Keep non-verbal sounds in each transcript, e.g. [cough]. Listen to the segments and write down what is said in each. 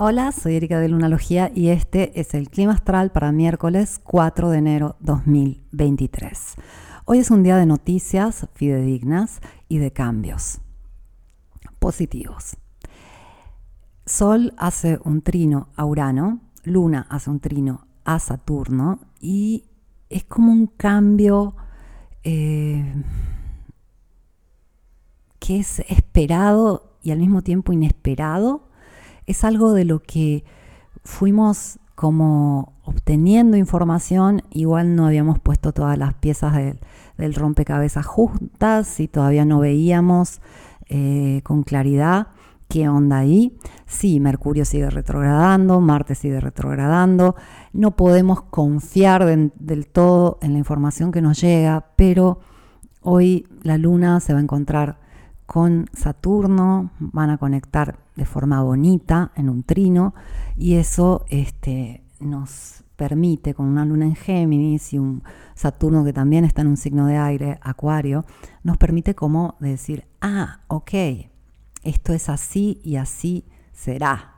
Hola, soy Erika de Lunalogía y este es el clima astral para miércoles 4 de enero 2023. Hoy es un día de noticias fidedignas y de cambios positivos. Sol hace un trino a Urano, Luna hace un trino a Saturno y es como un cambio eh, que es esperado y al mismo tiempo inesperado es algo de lo que fuimos como obteniendo información, igual no habíamos puesto todas las piezas del, rompecabezas justas y todavía no veíamos eh, con claridad qué onda ahí. Sí, Mercurio sigue retrogradando, Marte sigue retrogradando, no podemos confiar del todo en la información que nos llega, pero hoy la Luna se va a encontrar con Saturno, van a conectar de forma bonita en un trino y eso este, nos permite con una luna en Géminis y un Saturno que también está en un signo de aire, Acuario, nos permite como decir, ah, ok, esto es así y así será.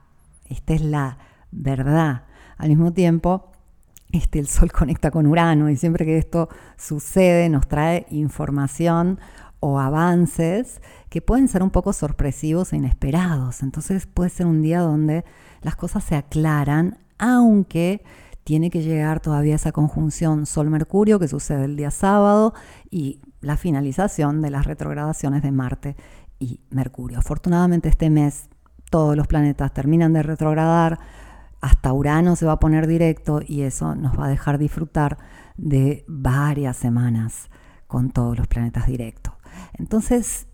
Esta es la verdad. Al mismo tiempo, este, el Sol conecta con Urano y siempre que esto sucede nos trae información o avances que pueden ser un poco sorpresivos e inesperados. Entonces puede ser un día donde las cosas se aclaran, aunque tiene que llegar todavía esa conjunción Sol-Mercurio que sucede el día sábado y la finalización de las retrogradaciones de Marte y Mercurio. Afortunadamente este mes todos los planetas terminan de retrogradar, hasta Urano se va a poner directo y eso nos va a dejar disfrutar de varias semanas con todos los planetas directos. Entonces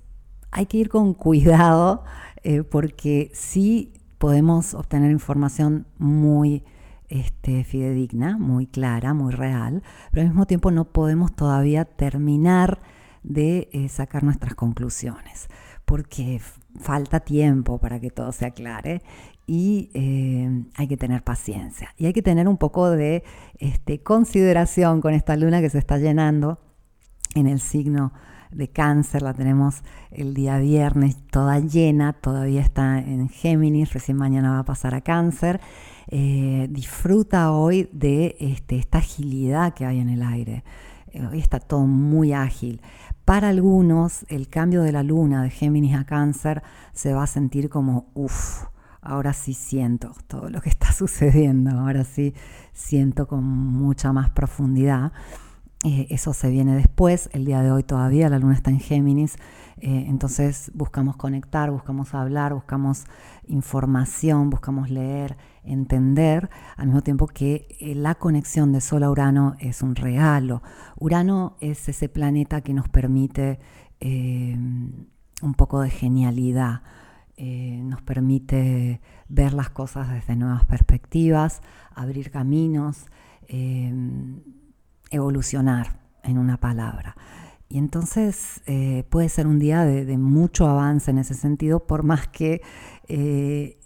hay que ir con cuidado eh, porque sí podemos obtener información muy este, fidedigna, muy clara, muy real, pero al mismo tiempo no podemos todavía terminar de eh, sacar nuestras conclusiones, porque falta tiempo para que todo se aclare y eh, hay que tener paciencia y hay que tener un poco de este, consideración con esta luna que se está llenando en el signo de cáncer, la tenemos el día viernes toda llena, todavía está en Géminis, recién mañana va a pasar a cáncer. Eh, disfruta hoy de este, esta agilidad que hay en el aire. Eh, hoy está todo muy ágil. Para algunos, el cambio de la luna de Géminis a cáncer se va a sentir como, uff, ahora sí siento todo lo que está [laughs] sucediendo, ahora sí siento con mucha más profundidad. Eh, eso se viene después, el día de hoy todavía la luna está en Géminis, eh, entonces buscamos conectar, buscamos hablar, buscamos información, buscamos leer, entender, al mismo tiempo que eh, la conexión de Sol a Urano es un regalo. Urano es ese planeta que nos permite un poco de genialidad, nos permite ver las cosas desde nuevas perspectivas, abrir caminos evolucionar en una palabra. Y entonces eh, puede ser un día de, mucho avance en ese sentido, por más que eh,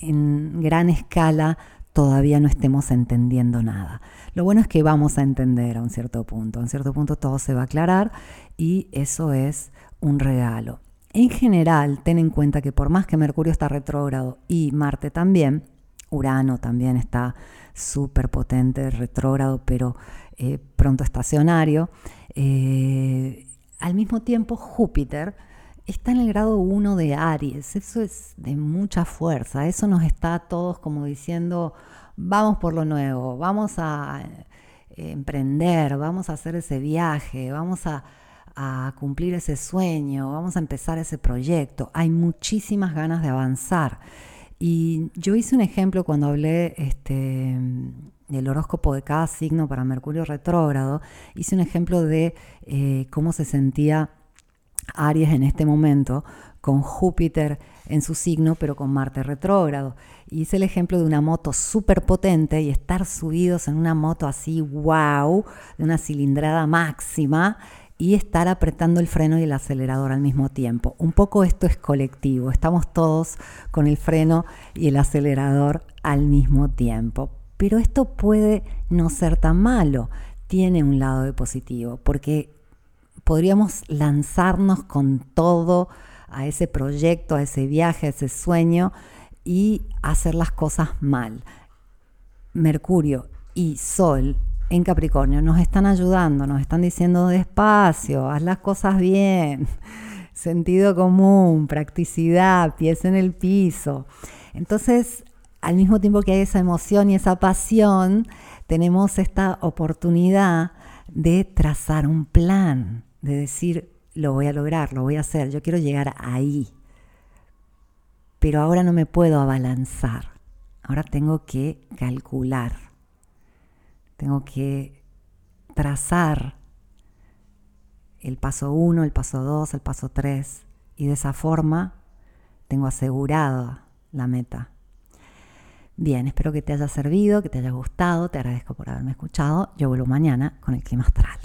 en gran escala todavía no estemos entendiendo nada. Lo bueno es que vamos a entender a un cierto punto. A un cierto punto todo se va a aclarar y eso es un regalo. En general, ten en cuenta que por más que Mercurio está retrógrado y Marte también, Urano también está súper potente, retrógrado, pero eh, pronto estacionario. Eh, al mismo tiempo, Júpiter está en el grado 1 de Aries. Eso es de mucha fuerza. Eso nos está a todos como diciendo, vamos por lo nuevo, vamos a eh, emprender, vamos a hacer ese viaje, vamos a, a cumplir ese sueño, vamos a empezar ese proyecto. Hay muchísimas ganas de avanzar. Y yo hice un ejemplo cuando hablé este, del horóscopo de cada signo para Mercurio retrógrado, hice un ejemplo de eh, cómo se sentía Aries en este momento con Júpiter en su signo, pero con Marte retrógrado. Hice el ejemplo de una moto súper potente y estar subidos en una moto así, wow, de una cilindrada máxima y estar apretando el freno y el acelerador al mismo tiempo. Un poco esto es colectivo, estamos todos con el freno y el acelerador al mismo tiempo. Pero esto puede no ser tan malo, tiene un lado de positivo, porque podríamos lanzarnos con todo a ese proyecto, a ese viaje, a ese sueño, y hacer las cosas mal. Mercurio y Sol en Capricornio nos están ayudando, nos están diciendo despacio, haz las cosas bien, [laughs] sentido común, practicidad, pies en el piso. Entonces, al mismo tiempo que hay esa emoción y esa pasión, tenemos esta oportunidad de trazar un plan, de decir, lo voy a lograr, lo voy a hacer, yo quiero llegar ahí. Pero ahora no me puedo abalanzar, ahora tengo que calcular, tengo que trazar el paso 1, el paso 2, el paso 3, y de esa forma tengo asegurada la meta. Bien, espero que te haya servido, que te haya gustado, te agradezco por haberme escuchado. Yo vuelvo mañana con el clima astral.